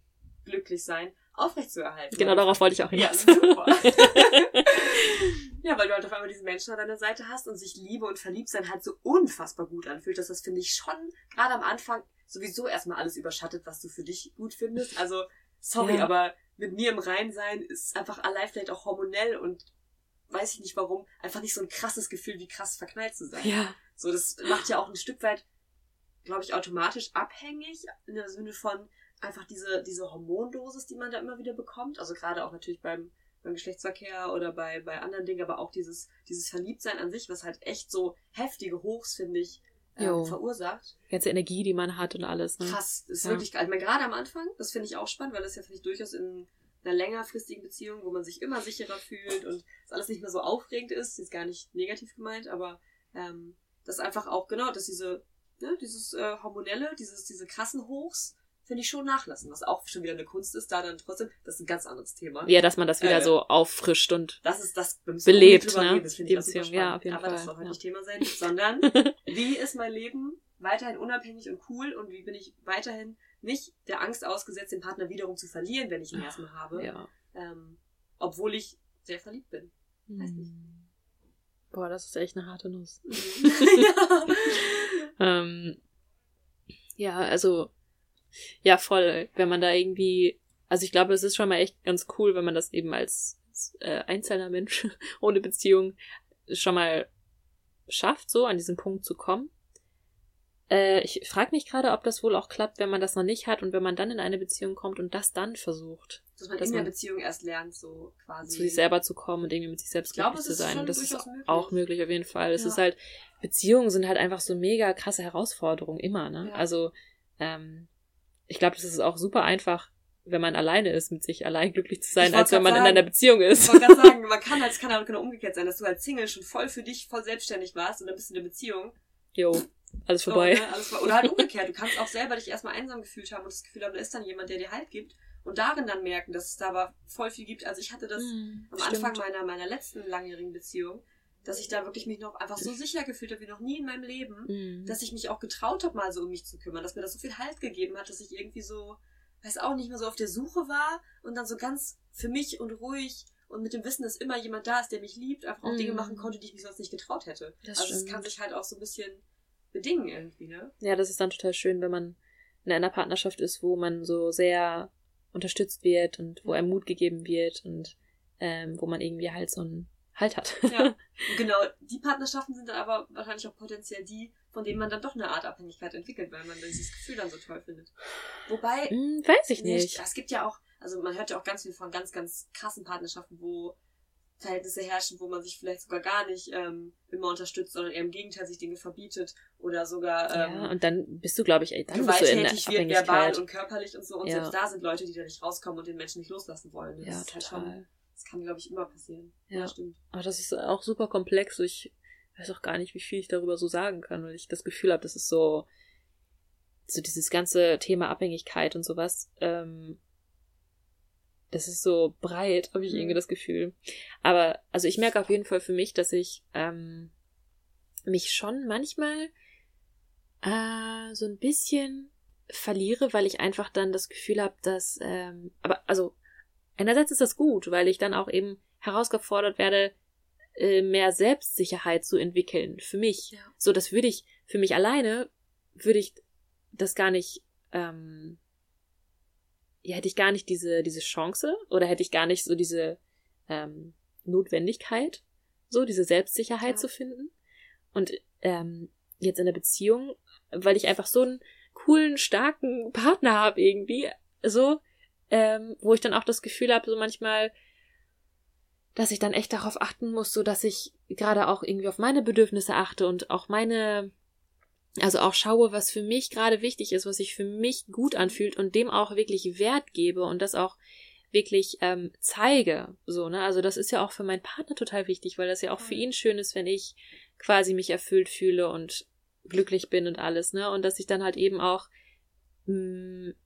Glücklich sein, aufrechtzuerhalten. Genau darauf wollte ich auch Ja, hinaus. super. ja, weil du halt auf einmal diese Menschen an deiner Seite hast und sich Liebe und Verliebtsein halt so unfassbar gut anfühlt, dass das finde ich schon gerade am Anfang sowieso erstmal alles überschattet, was du für dich gut findest. Also, sorry, Ja. aber mit mir im Rein sein ist einfach allein vielleicht auch hormonell und weiß ich nicht warum, einfach nicht so ein krasses Gefühl, wie krass verknallt zu sein. ja. So, das macht ja auch ein Stück weit, glaube ich, automatisch abhängig, in der Sinne von einfach diese, diese Hormondosis, die man da immer wieder bekommt. Also gerade auch natürlich beim, beim Geschlechtsverkehr oder bei, bei anderen Dingen, aber auch dieses, dieses Verliebtsein an sich, was halt echt so heftige Hochs, finde ich, ähm, verursacht. Die ganze Energie, die man hat und alles. Ne? Krass, ist Ja. wirklich geil. Ich meine, gerade am Anfang, das finde ich auch spannend, weil das ja, finde ich, durchaus in einer längerfristigen Beziehung, wo man sich immer sicherer fühlt und es alles nicht mehr so aufregend ist, ist gar nicht negativ gemeint, aber ähm, das einfach auch, genau, dass diese, ne, dieses äh, hormonelle, dieses, diese krassen Hochs, finde ich schon nachlassen, was auch schon wieder eine Kunst ist, da dann trotzdem, das ist ein ganz anderes Thema. Ja, dass man das wieder Äh, so auffrischt und Das ist das, Belebt, ne? reden, das finde Die ich Beziehung, ja, auf jeden Aber das Fall, soll heute ja. nicht Thema sein, sondern wie ist mein Leben weiterhin unabhängig und cool und wie bin ich weiterhin nicht der Angst ausgesetzt, den Partner wiederum zu verlieren, wenn ich ihn erstmal habe, ja. ähm, obwohl ich sehr verliebt bin. Weiß nicht. Hm. Boah, das ist echt eine harte Nuss. ja. Ähm, ja, also, ja, voll, wenn man da irgendwie, also ich glaube, es ist schon mal echt ganz cool, wenn man das eben als, äh, einzelner Mensch ohne Beziehung schon mal schafft, so an diesen Punkt zu kommen. Äh, ich frage mich gerade, ob das wohl auch klappt, wenn man das noch nicht hat und wenn man dann in eine Beziehung kommt und das dann versucht, Dass man Dass in der man- Beziehung erst lernt, so quasi. zu sich selber zu kommen und irgendwie mit sich selbst glücklich zu sein. das ist möglich. auch möglich auf jeden Fall. Es Ja. ist halt, Beziehungen sind halt einfach so mega krasse Herausforderungen immer, ne? Ja. Also, ähm, ich glaube, das ist auch super einfach, wenn man alleine ist, mit sich allein glücklich zu sein, Ich als wenn man in sagen, einer Beziehung Ich ist. wollte gerade sagen, man kann als kann auch genau umgekehrt sein, dass du als Single schon voll für dich, voll selbstständig warst und dann bist du in der Beziehung. Jo, alles So, vorbei. ne, alles, oder halt umgekehrt. Du kannst auch selber dich erstmal einsam gefühlt haben und das Gefühl haben, da ist dann jemand, der dir Halt gibt. Und darin dann merken, dass es da aber voll viel gibt. Also ich hatte das Mhm, am stimmt. Anfang meiner, meiner letzten langjährigen Beziehung, dass ich da wirklich mich noch einfach so sicher gefühlt habe wie noch nie in meinem Leben, Mhm. dass ich mich auch getraut habe, mal so um mich zu kümmern, dass mir das so viel Halt gegeben hat, dass ich irgendwie so, weiß auch nicht mehr so auf der Suche war und dann so ganz für mich und ruhig und mit dem Wissen, dass immer jemand da ist, der mich liebt, einfach auch Dinge Mhm. machen konnte, die ich mich sonst nicht getraut hätte. Das also es stimmt. kann sich halt auch so ein bisschen bedingen irgendwie, ne? Ja, das ist dann total schön, wenn man in einer Partnerschaft ist, wo man so sehr unterstützt wird und wo einem Mut gegeben wird und ähm, wo man irgendwie halt so einen Halt hat. Ja. Genau, die Partnerschaften sind dann aber wahrscheinlich auch potenziell die, von denen man dann doch eine Art Abhängigkeit entwickelt, weil man dieses Gefühl dann so toll findet. Wobei, Hm, weiß ich nicht. Es gibt ja auch, also man hört ja auch ganz viel von ganz, ganz krassen Partnerschaften, wo Verhältnisse herrschen, wo man sich vielleicht sogar gar nicht ähm, immer unterstützt, sondern eher im Gegenteil sich Dinge verbietet oder sogar ähm, ja, und dann bist du, glaube ich, ey, dann bist du in wird, verbal und körperlich und so. Und Ja. selbst da sind Leute, die da nicht rauskommen und den Menschen nicht loslassen wollen. Das Ja, ist halt total. schon, das kann, glaube ich, immer passieren. Ja. stimmt. Aber das ist auch super komplex. Ich weiß auch gar nicht, wie viel ich darüber so sagen kann, weil ich das Gefühl habe, das ist so, so dieses ganze Thema Abhängigkeit und sowas. Ähm, das ist so breit, habe ich Mhm. irgendwie das Gefühl. Aber also ich merke auf jeden Fall für mich, dass ich ähm, mich schon manchmal äh, so ein bisschen verliere, weil ich einfach dann das Gefühl habe, dass ähm, aber also einerseits ist das gut, weil ich dann auch eben herausgefordert werde, äh, mehr Selbstsicherheit zu entwickeln für mich. Ja. So, das würde ich für mich alleine würde ich das gar nicht ähm, ja, hätte ich gar nicht diese, diese Chance oder hätte ich gar nicht so diese ähm, Notwendigkeit, so diese Selbstsicherheit Ja. zu finden. Und ähm, jetzt in der Beziehung, weil ich einfach so einen coolen, starken Partner habe irgendwie, so, ähm, wo ich dann auch das Gefühl habe, so manchmal, dass ich dann echt darauf achten muss, so dass ich gerade auch irgendwie auf meine Bedürfnisse achte und auch meine, also auch schaue, was für mich gerade wichtig ist, was sich für mich gut anfühlt und dem auch wirklich Wert gebe und das auch wirklich ähm, zeige. So, ne? Also das ist ja auch für meinen Partner total wichtig, weil das ja auch für Voll. ihn schön ist, wenn ich quasi mich erfüllt fühle und glücklich bin und alles, ne? Und dass ich dann halt eben auch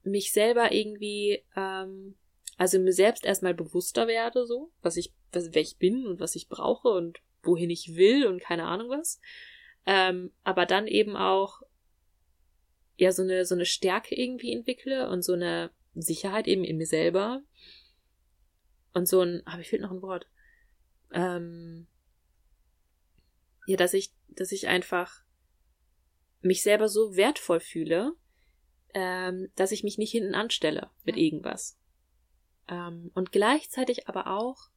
mich selber irgendwie, ähm, also mir selbst erstmal bewusster werde, so, was ich, was, wer ich bin und was ich brauche und wohin ich will und keine Ahnung was. Ähm, aber dann eben auch ja so eine so eine Stärke irgendwie entwickle und so eine Sicherheit eben in mir selber und so ein, aber ich fehlt noch ein Wort. Ähm, ja, dass ich, dass ich einfach mich selber so wertvoll fühle, ähm, dass ich mich nicht hinten anstelle mit Ja. irgendwas. Ähm, und gleichzeitig aber auch,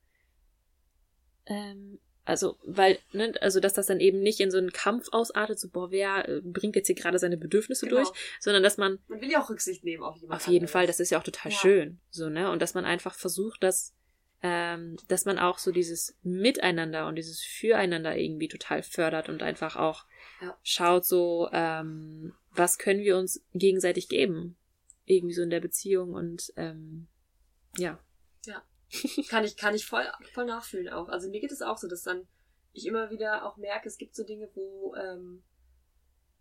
ähm, also, weil, ne, also, dass das dann eben nicht in so einen Kampf ausartet, so, boah, wer äh, bringt jetzt hier gerade seine Bedürfnisse Genau. durch, sondern dass man Man will ja auch Rücksicht nehmen auf jemanden. auf jeden Fall, das ist ja auch total Ja. schön, so, ne? Und dass man einfach versucht, dass, ähm, dass man auch so dieses Miteinander und dieses Füreinander irgendwie total fördert und einfach auch Ja. schaut so, ähm, was können wir uns gegenseitig geben? Irgendwie so in der Beziehung und ähm, ja. kann ich, kann ich voll, voll nachfühlen auch. Also mir geht es auch so, dass dann ich immer wieder auch merke, es gibt so Dinge, wo, ähm,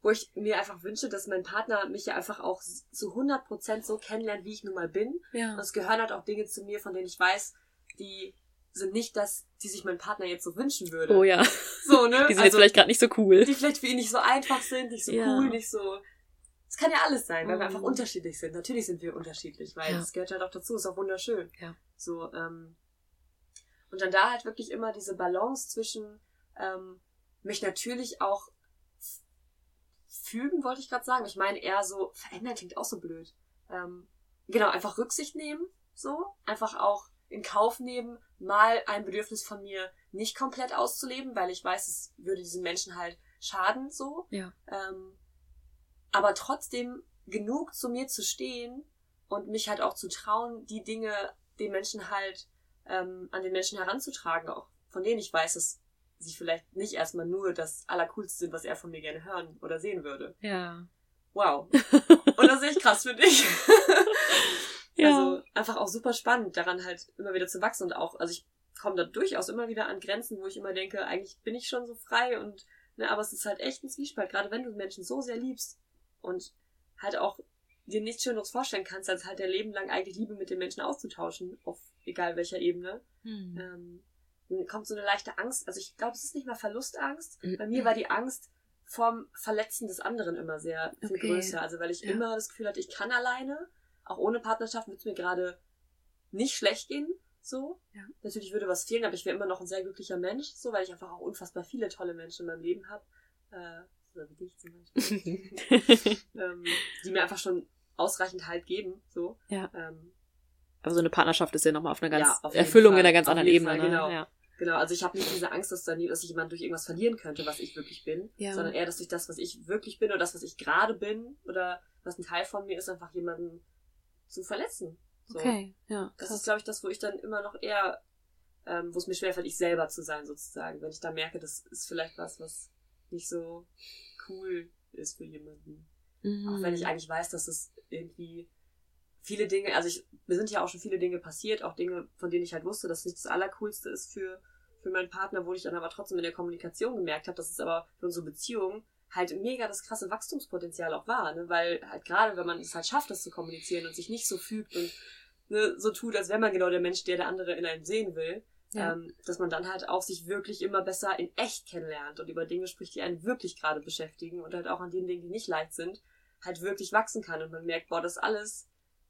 wo ich mir einfach wünsche, dass mein Partner mich ja einfach auch zu 100% so kennenlernt, wie ich nun mal bin. Und Ja. es gehören halt auch Dinge zu mir, von denen ich weiß, die sind nicht das, die sich mein Partner jetzt so wünschen würde. Oh ja. So, ne? Die sind jetzt vielleicht gerade nicht so cool. die vielleicht für ihn nicht so einfach sind, nicht so Ja. cool, nicht so. Es kann ja alles sein, weil wir Mhm. einfach unterschiedlich sind. Natürlich sind wir unterschiedlich, weil Ja. das gehört halt auch dazu, ist auch wunderschön. Ja. So, ähm, und dann da halt wirklich immer diese Balance zwischen, ähm, mich natürlich auch fügen, wollte ich gerade sagen. Ich meine eher so, verändern klingt auch so blöd. Ähm, genau, einfach Rücksicht nehmen, so. Einfach auch in Kauf nehmen, mal ein Bedürfnis von mir nicht komplett auszuleben, weil ich weiß, es würde diesen Menschen halt schaden, so. Ja. Ähm, aber trotzdem genug zu mir zu stehen und mich halt auch zu trauen, die Dinge den Menschen halt ähm, an den Menschen heranzutragen, auch von denen ich weiß, dass sie vielleicht nicht erstmal nur das Allercoolste sind, was er von mir gerne hören oder sehen würde. Ja. Wow. Und das sehe ich krass für dich. Ja. Also einfach auch super spannend, daran halt immer wieder zu wachsen und auch, also ich komme da durchaus immer wieder an Grenzen, wo ich immer denke, eigentlich bin ich schon so frei und, ne, aber es ist halt echt ein Zwiespalt, gerade wenn du Menschen so sehr liebst und halt auch dir nichts Schöneres vorstellen kannst, als halt dein Leben lang eigentlich Liebe mit den Menschen auszutauschen, auf egal welcher Ebene. Hm. Ähm, dann kommt so eine leichte Angst, also ich glaube, es ist nicht mal Verlustangst. Mhm. Bei mir war die Angst vorm Verletzen des anderen immer sehr viel Okay. größer. Also weil ich Ja. immer das Gefühl hatte, ich kann alleine, auch ohne Partnerschaft wird es mir gerade nicht schlecht gehen. So. Ja. Natürlich würde was fehlen, aber ich wäre immer noch ein sehr glücklicher Mensch, so, weil ich einfach auch unfassbar viele tolle Menschen in meinem Leben habe. Äh, so wie dich zum Beispiel. ähm, die mir einfach schon ausreichend Halt geben. So. Ja. Ähm, Aber so eine Partnerschaft ist ja nochmal auf einer ganz Ja, auf Erfüllung Fall. in einer ganz Auf anderen Ebene. Fall, ne? genau. Ja. Genau, also ich habe nicht diese Angst, dass, dann, dass ich jemand durch irgendwas verlieren könnte, was ich wirklich bin, Ja. sondern eher, dass durch das, was ich wirklich bin oder das, was ich gerade bin oder was ein Teil von mir ist, einfach jemanden zu verletzen. So. Okay, ja. Das krass. ist, glaube ich, das, wo ich dann immer noch eher, ähm, wo es mir schwerfällt, ich selber zu sein, sozusagen. Wenn ich da merke, das ist vielleicht was, was nicht so cool ist für jemanden. Mhm. Auch wenn ich eigentlich weiß, dass es irgendwie viele Dinge, also ich, mir sind ja auch schon viele Dinge passiert, auch Dinge, von denen ich halt wusste, dass es nicht das Allercoolste ist für, für meinen Partner, wo ich dann aber trotzdem in der Kommunikation gemerkt habe, dass es aber für unsere Beziehung halt mega das krasse Wachstumspotenzial auch war, ne? weil halt gerade, wenn man es halt schafft, das zu kommunizieren und sich nicht so fügt und ne, so tut, als wäre man genau der Mensch, der der andere in einem sehen will, Ja. ähm, dass man dann halt auch sich wirklich immer besser in echt kennenlernt und über Dinge spricht, die einen wirklich gerade beschäftigen und halt auch an den Dingen, die nicht leicht sind, halt wirklich wachsen kann und man merkt, boah, das alles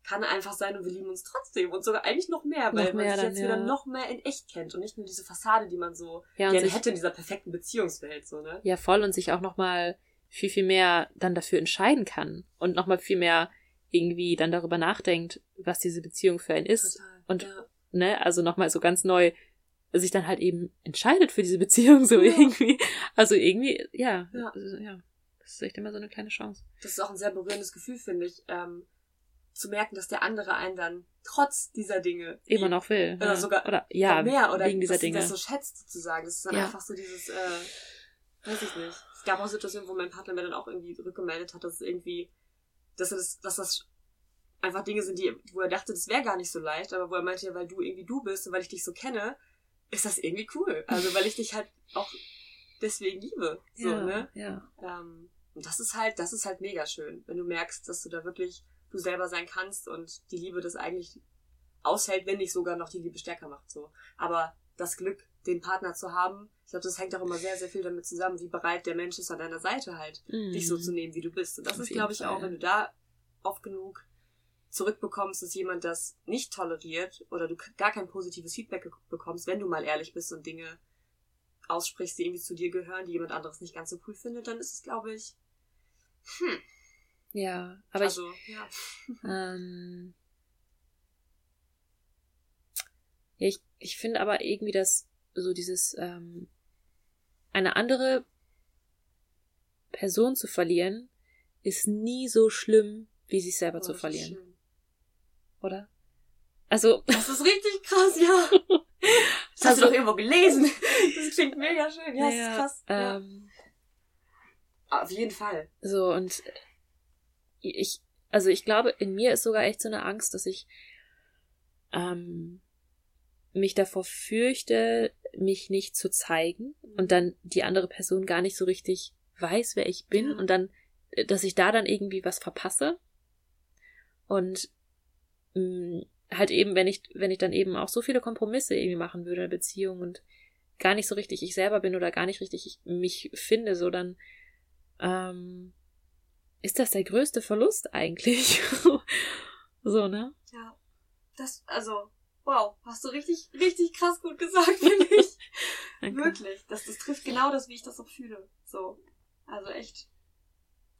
kann einfach sein und wir lieben uns trotzdem und sogar eigentlich noch mehr, weil Noch man mehr sich dann, jetzt wieder ja. noch mehr in echt kennt und nicht nur diese Fassade, die man so ja, gerne sich, hätte in dieser perfekten Beziehungswelt, so, ne? ja, voll und sich auch nochmal viel, viel mehr dann dafür entscheiden kann und nochmal viel mehr irgendwie dann darüber nachdenkt, was diese Beziehung für einen ist. Total. Und- ja. Ne? Also nochmal so ganz neu sich dann halt eben entscheidet für diese Beziehung so Ja. irgendwie. Also irgendwie, ja, Ja. also, ja. Das ist echt immer so eine kleine Chance. das ist auch ein sehr berührendes Gefühl, finde ich, ähm, zu merken, dass der andere einen dann trotz dieser Dinge Immer noch will. Oder ja. sogar oder, ja, mehr oder wegen dieser dass Dinge. das so schätzt sozusagen. Das ist dann Ja. einfach so dieses, äh, weiß ich nicht. Es gab auch Situationen, wo mein Partner mir dann auch irgendwie rückgemeldet hat, dass es irgendwie, dass das, dass das einfach Dinge sind, die, wo er dachte, das wäre gar nicht so leicht, aber wo er meinte, ja, weil du irgendwie du bist und weil ich dich so kenne, ist das irgendwie cool. Also weil ich dich halt auch deswegen liebe. So, ja, ne? ja. Ähm, und das ist halt, das ist halt mega schön, wenn du merkst, dass du da wirklich du selber sein kannst und die Liebe das eigentlich aushält, wenn nicht sogar noch die Liebe stärker macht, so. Aber das Glück, den Partner zu haben, ich glaube, das hängt auch immer sehr, sehr viel damit zusammen, wie bereit der Mensch ist an deiner Seite halt, Mhm. dich so zu nehmen, wie du bist. Und das Auf ist, glaube ich, Fall, auch, wenn du da oft genug zurückbekommst, dass jemand das nicht toleriert oder du gar kein positives Feedback bekommst, wenn du mal ehrlich bist und Dinge aussprichst, die irgendwie zu dir gehören, die jemand anderes nicht ganz so cool findet, dann ist es, glaube ich, hm, Ja, aber also, ja. ich, ähm, ja, ich, ich finde aber irgendwie, dass so dieses, ähm, eine andere Person zu verlieren, ist nie so schlimm, wie sich selber Oh, zu das verlieren, schön. oder? Also, Das ist richtig krass, ja. Das hast Also- du doch irgendwo gelesen. Das klingt mega schön. Ja, das ja, ist krass. Ja. Ähm, Auf jeden Fall. So, und ich, also ich glaube, in mir ist sogar echt so eine Angst, dass ich ähm, mich davor fürchte, mich nicht zu zeigen und dann die andere Person gar nicht so richtig weiß, wer ich bin Ja. und dann, dass ich da dann irgendwie was verpasse. Und mh, halt eben, wenn ich, wenn ich dann eben auch so viele Kompromisse irgendwie machen würde in der Beziehung und gar nicht so richtig ich selber bin oder gar nicht richtig ich, mich finde, so dann ähm, ist das der größte Verlust eigentlich. so, ne? Ja. Das, also, wow, hast du richtig, richtig krass gut gesagt, finde ich. Wirklich. Das, das trifft genau das, wie ich das auch fühle. So. Also echt.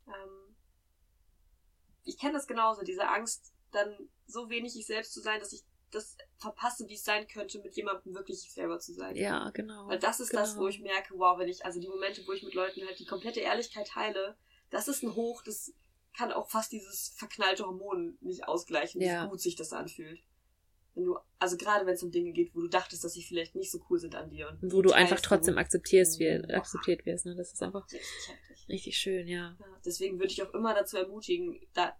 Ähm, ich kenne das genauso, diese Angst, dann so wenig ich selbst zu sein, dass ich das verpasse, wie es sein könnte, mit jemandem wirklich ich selber zu sein. Ja, genau. Weil das ist genau. das, wo ich merke, wow, wenn ich, also die Momente, wo ich mit Leuten halt die komplette Ehrlichkeit teile, das ist ein Hoch, das kann auch fast dieses verknallte Hormon nicht ausgleichen, Ja. wie gut sich das anfühlt. Wenn du, also gerade wenn es um Dinge geht, wo du dachtest, dass sie vielleicht nicht so cool sind an dir. Und Wo du einfach trotzdem du. akzeptierst, wir, Boah. akzeptiert wirst, ne? Das ist einfach Richtig heftig. richtig schön, ja. Ja, deswegen würde ich auch immer dazu ermutigen, da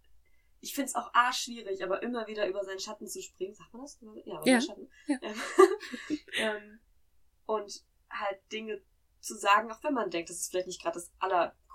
ich finde es auch arschschwierig, aber immer wieder über seinen Schatten zu springen. Sagt man das? Ja, über Ja, seinen Schatten. ja. Ähm, und halt Dinge zu sagen, auch wenn man denkt, das ist vielleicht nicht gerade das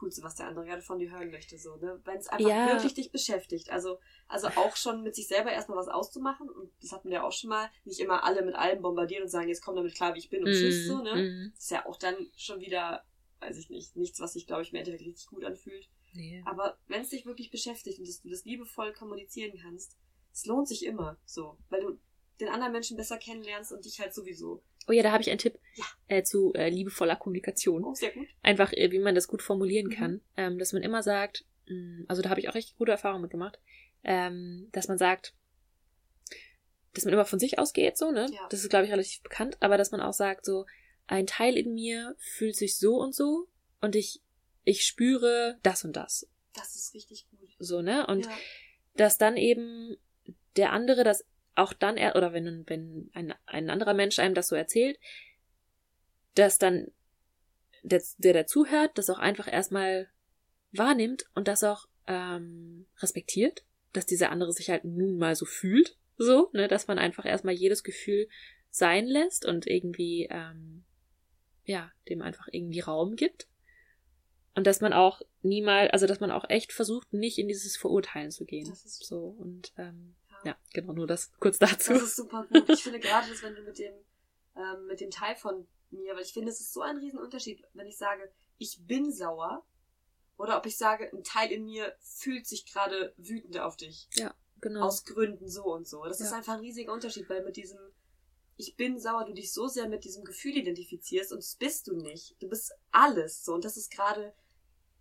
Allercoolste, was der andere gerade von dir hören möchte. So, ne? Wenn es einfach Ja. wirklich dich beschäftigt. Also, also auch schon mit sich selber erstmal was auszumachen. Und das hatten wir ja auch schon mal. Nicht immer alle mit allem bombardieren und sagen, jetzt komm damit klar, wie ich bin und tschüss. So, ne? Mhm. Das ist ja auch dann schon wieder, weiß ich nicht, nichts, was sich, glaube ich, im Endeffekt richtig gut anfühlt. Nee. Aber wenn es dich wirklich beschäftigt und dass du das liebevoll kommunizieren kannst, es lohnt sich immer so, weil du den anderen Menschen besser kennenlernst und dich halt sowieso. Oh ja, da habe ich einen Tipp Ja. äh, zu äh, liebevoller Kommunikation. Oh, sehr gut. Einfach, äh, wie man das gut formulieren Mhm. kann. Ähm, dass man immer sagt, mh, also da habe ich auch richtig gute Erfahrungen mitgemacht, ähm, dass man sagt, dass man immer von sich ausgeht, so, ne? Ja. Das ist, glaube ich, relativ bekannt, aber dass man auch sagt, so, ein Teil in mir fühlt sich so und so und ich, ich spüre das und das. Das ist richtig gut. So, ne? Und ja. dass dann eben der andere das auch dann er oder wenn wenn ein, ein anderer Mensch einem das so erzählt, dass dann der, der dazuhört, das auch einfach erstmal wahrnimmt und das auch ähm, respektiert, dass dieser andere sich halt nun mal so fühlt, so, ne, dass man einfach erstmal jedes Gefühl sein lässt und irgendwie ähm, ja dem einfach irgendwie Raum gibt und dass man auch niemals, also dass man auch echt versucht, nicht in dieses Verurteilen zu gehen. Das ist- so und ähm, Ja. ja, genau, nur das kurz dazu. Das ist super gut. Ich finde gerade das, wenn du mit dem, ähm, mit dem Teil von mir, weil ich finde, es ist so ein Riesenunterschied, wenn ich sage, ich bin sauer, oder ob ich sage, ein Teil in mir fühlt sich gerade wütend auf dich. genau. Aus Gründen so und so. Das ist Ja. einfach ein riesiger Unterschied, weil mit diesem ich bin sauer, du dich so sehr mit diesem Gefühl identifizierst und das bist du nicht. Du bist alles so und das ist gerade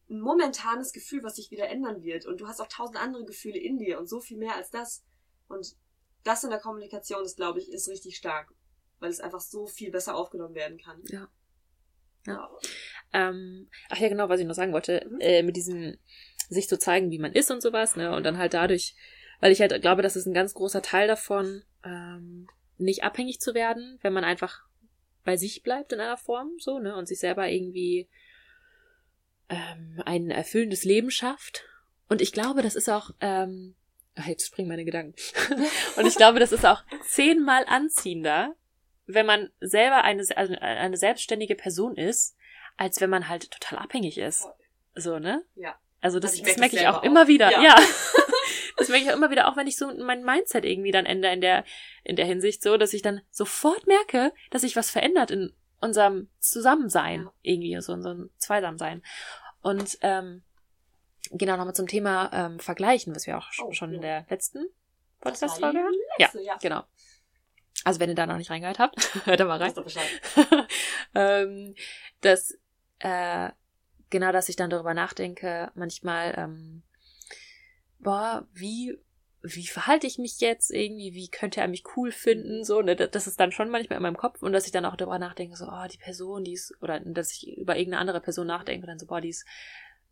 ein momentanes Gefühl, was sich wieder ändern wird und du hast auch tausend andere Gefühle in dir und so viel mehr als das und das in der Kommunikation ist, glaube ich, ist richtig stark, weil es einfach so viel besser aufgenommen werden kann. Ja. Ja. Ähm, ach ja, genau, was ich noch sagen wollte, Mhm. äh, mit diesem sich zu zeigen, wie man ist und sowas, ne, und dann halt dadurch, weil ich halt glaube, das ist ein ganz großer Teil davon, ähm, nicht abhängig zu werden, wenn man einfach bei sich bleibt in einer Form, so, ne, und sich selber irgendwie ähm, ein erfüllendes Leben schafft. Und ich glaube, das ist auch, ähm, ach, jetzt springen meine Gedanken. und ich glaube, das ist auch zehnmal anziehender, wenn man selber eine, also eine selbstständige Person ist, als wenn man halt total abhängig ist. So, ne? Ja. Also das, Also ich das merke ich auch selber immer auch. wieder. Ja. Ja. das merke ich auch immer wieder, auch wenn ich so mein Mindset irgendwie dann ändere in der, in der Hinsicht so, dass ich dann sofort merke, dass sich was verändert in unserem Zusammensein Ja. irgendwie, so in so einem Zweisamsein. Und ähm, genau nochmal zum Thema ähm, Vergleichen, was wir auch Oh, schon in ja. der letzten Das Podcast-Folge hatten. Ja, letzte, ja. genau. Also wenn ihr da noch nicht reingehört habt, hört da mal rein ähm, dass äh, genau, dass ich dann darüber nachdenke, manchmal, ähm, boah, wie wie verhalte ich mich jetzt irgendwie, wie könnte er mich cool finden, so, ne, das das ist dann schon manchmal in meinem Kopf und dass ich dann auch darüber nachdenke, so, oh, die Person, die ist, oder dass ich über irgendeine andere Person nachdenke und dann so, boah, die ist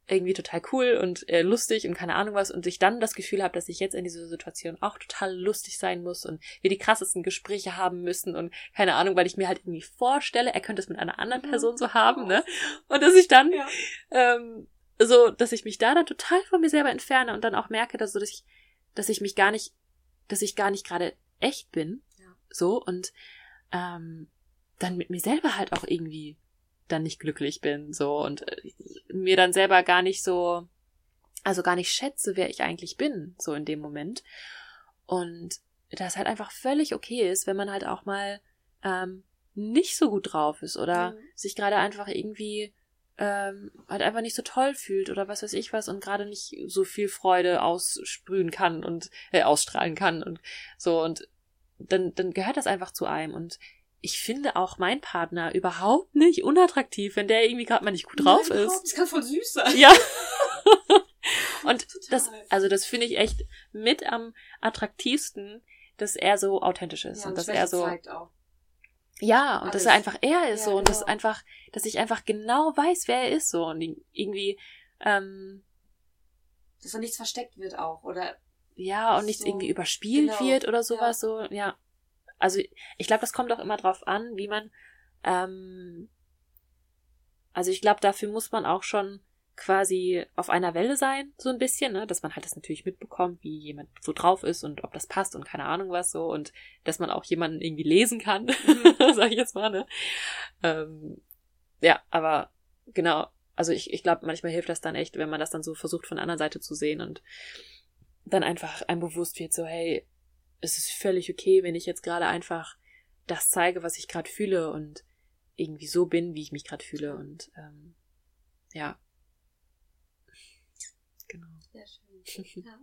irgendwie total cool und äh, lustig und keine Ahnung was und ich dann das Gefühl habe, dass ich jetzt in dieser Situation auch total lustig sein muss und wir die krassesten Gespräche haben müssen und keine Ahnung, weil ich mir halt irgendwie vorstelle, er könnte es mit einer anderen Mhm. Person so haben, ne? Und dass ich dann Ja. ähm, so, dass ich mich da dann total von mir selber entferne und dann auch merke, dass so, dass ich, dass ich mich gar nicht, dass ich gar nicht gerade echt bin, Ja. so und ähm, dann mit mir selber halt auch irgendwie dann nicht glücklich bin, so. Und äh, mir dann selber gar nicht so, also gar nicht schätze, wer ich eigentlich bin, so in dem Moment. Und das halt einfach völlig okay ist, wenn man halt auch mal ähm, nicht so gut drauf ist oder Mhm. sich gerade einfach irgendwie ähm, halt einfach nicht so toll fühlt oder was weiß ich was und gerade nicht so viel Freude aussprühen kann und äh, ausstrahlen kann und so. Und dann dann gehört das einfach zu einem. Und ich finde auch meinen Partner überhaupt nicht unattraktiv, wenn der irgendwie gerade mal nicht gut drauf Nein, ist. Das kann voll süß sein. Ja. Und Total. das, also das finde ich echt mit am attraktivsten, dass er so authentisch ist Ja, und dass Schwäche er so, ja, und dass er Alles. einfach er ist Ja, so und dass genau. einfach, dass ich einfach genau weiß, wer er ist so und irgendwie, ähm, Dass da nichts versteckt wird auch. Oder ja, und nichts So, irgendwie überspielt genau, wird oder sowas, so, ja. Also ich glaube, das kommt auch immer drauf an, wie man, ähm, also ich glaube, dafür muss man auch schon quasi auf einer Welle sein, so ein bisschen, ne? dass man halt das natürlich mitbekommt, wie jemand so drauf ist und ob das passt und keine Ahnung was so und dass man auch jemanden irgendwie lesen kann, sag ich jetzt mal, ne? Ähm, ja, aber genau, also ich, ich glaube, manchmal hilft das dann echt, wenn man das dann so versucht von der anderen Seite zu sehen und dann einfach einem bewusst wird, so, hey, es ist völlig okay, wenn ich jetzt gerade einfach das zeige, was ich gerade fühle und irgendwie so bin, wie ich mich gerade fühle und ähm, ja. Genau. Sehr schön. Ja.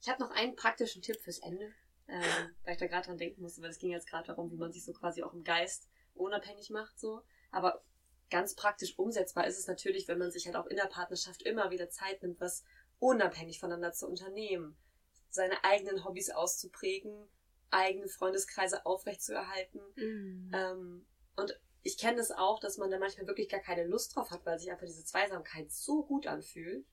Ich habe noch einen praktischen Tipp fürs Ende, ähm, weil ich da gerade dran denken musste, weil es ging jetzt gerade darum, wie man sich so quasi auch im Geist unabhängig macht, so. Aber ganz praktisch umsetzbar ist es natürlich, wenn man sich halt auch in der Partnerschaft immer wieder Zeit nimmt, was unabhängig voneinander zu unternehmen, seine eigenen Hobbys auszuprägen, eigene Freundeskreise aufrechtzuerhalten. Ähm, und ich kenne es auch, dass man da manchmal wirklich gar keine Lust drauf hat, weil sich einfach diese Zweisamkeit so gut anfühlt.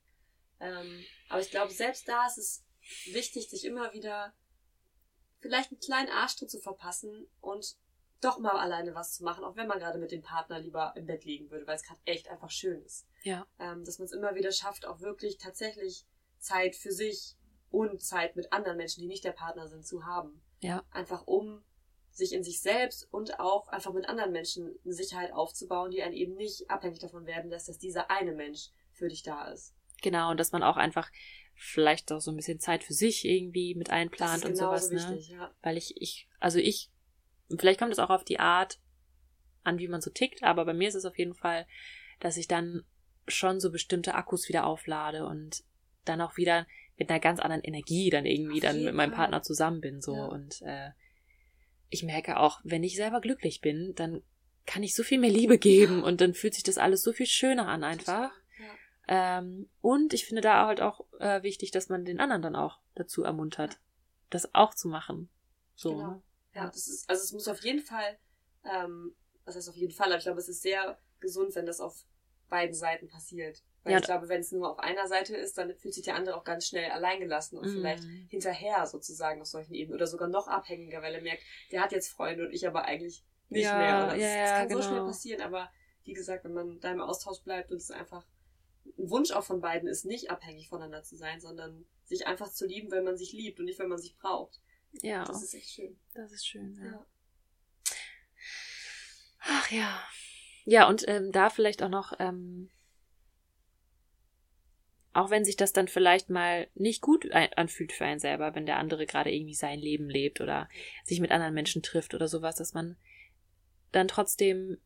Ähm, aber ich glaube, selbst da ist es wichtig, sich immer wieder vielleicht einen kleinen Arschtritt zu verpassen und doch mal alleine was zu machen, auch wenn man gerade mit dem Partner lieber im Bett liegen würde, weil es gerade echt einfach schön ist. Ja. Ähm, dass man es immer wieder schafft, auch wirklich tatsächlich Zeit für sich und Zeit mit anderen Menschen, die nicht der Partner sind, zu haben. Ja. Einfach um sich in sich selbst und auch einfach mit anderen Menschen eine Sicherheit aufzubauen, die einen eben nicht abhängig davon werden lässt, dass dieser eine Mensch für dich da ist. Genau, und dass man auch einfach vielleicht auch so ein bisschen Zeit für sich irgendwie mit einplant und sowas, ne? wichtig, ja. Weil ich, ich, also ich, vielleicht kommt es auch auf die Art an, wie man so tickt, aber bei mir ist es auf jeden Fall, dass ich dann schon so bestimmte Akkus wieder auflade und dann auch wieder mit einer ganz anderen Energie dann irgendwie Auf dann mit meinem Fall. Partner zusammen bin, so. Ja. Und äh, ich merke auch, wenn ich selber glücklich bin, dann kann ich so viel mehr Liebe geben und dann fühlt sich das alles so viel schöner an einfach. Ja. Ähm, und ich finde da halt auch äh, wichtig, dass man den anderen dann auch dazu ermuntert, das auch zu machen. So. Genau. ne? Ja, das ist, also es muss auf jeden Fall, ähm, was heißt auf jeden Fall, aber ich glaube, es ist sehr gesund, wenn das auf beiden Seiten passiert. Weil Ja. ich glaube, wenn es nur auf einer Seite ist, dann fühlt sich der andere auch ganz schnell alleingelassen und Mhm. vielleicht hinterher sozusagen auf solchen Ebenen oder sogar noch abhängiger, weil er merkt, der hat jetzt Freunde und ich aber eigentlich nicht Ja, mehr. Oder ja, das, das kann so genau. schnell passieren, aber wie gesagt, wenn man da im Austausch bleibt und es einfach ein Wunsch auch von beiden ist, nicht abhängig voneinander zu sein, sondern sich einfach zu lieben, wenn man sich liebt und nicht, wenn man sich braucht. Ja, Das ist echt schön. das ist schön. Ja. Ja. Ach ja. Ja, und ähm, da vielleicht auch noch, ähm, auch wenn sich das dann vielleicht mal nicht gut anfühlt für einen selber, wenn der andere gerade irgendwie sein Leben lebt oder sich mit anderen Menschen trifft oder sowas, dass man dann trotzdem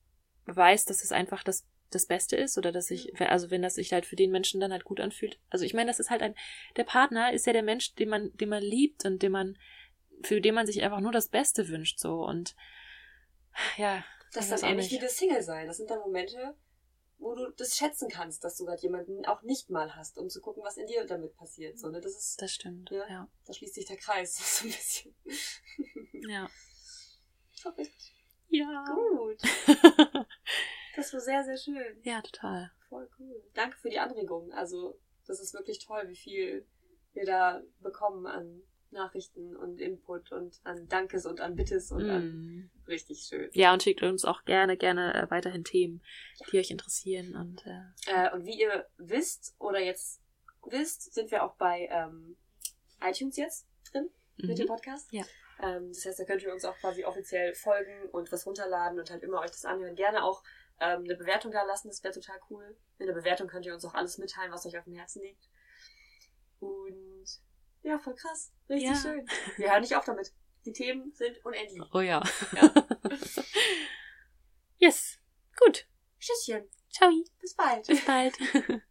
weiß, dass es einfach das das Beste ist oder dass ich, also wenn das sich halt für den Menschen dann halt gut anfühlt. Also ich meine, das ist halt ein, der Partner ist ja der Mensch, den man, den man liebt und den man, für den man sich einfach nur das Beste wünscht, so und ja. Das ist dann auch ähnlich nicht. wie das Single sein. Das sind dann Momente, wo du das schätzen kannst, dass du gerade jemanden auch nicht mal hast, um zu gucken, was in dir damit passiert. So, ne? Das ist, Das stimmt, Ja. ja. da schließt sich der Kreis so ein bisschen. Ja. Verrückt. Ja. Gut. Das war sehr, sehr schön. ja, total. Voll cool. Danke für die Anregung. Also, das ist wirklich toll, wie viel wir da bekommen an Nachrichten und Input und an Dankes und an Bittes und an Mm. Richtig schön. Ja, und schickt uns auch gerne, gerne äh, weiterhin Themen, die euch interessieren und äh, Äh, und wie ihr wisst oder jetzt wisst, sind wir auch bei ähm, iTunes jetzt drin mit dem mhm. Podcast. Ja. Ähm, das heißt, da könnt ihr uns auch quasi offiziell folgen und was runterladen und halt immer euch das anhören. Gerne auch ähm, eine Bewertung da lassen, das wäre total cool. In der Bewertung könnt ihr uns auch alles mitteilen, was euch auf dem Herzen liegt. Und ja, voll krass. Richtig Ja. schön. Wir hören nicht auf damit. Die Themen sind unendlich. Oh ja. Ja. yes. Gut. Tschüsschen. Ciao. Bis bald. Bis bald.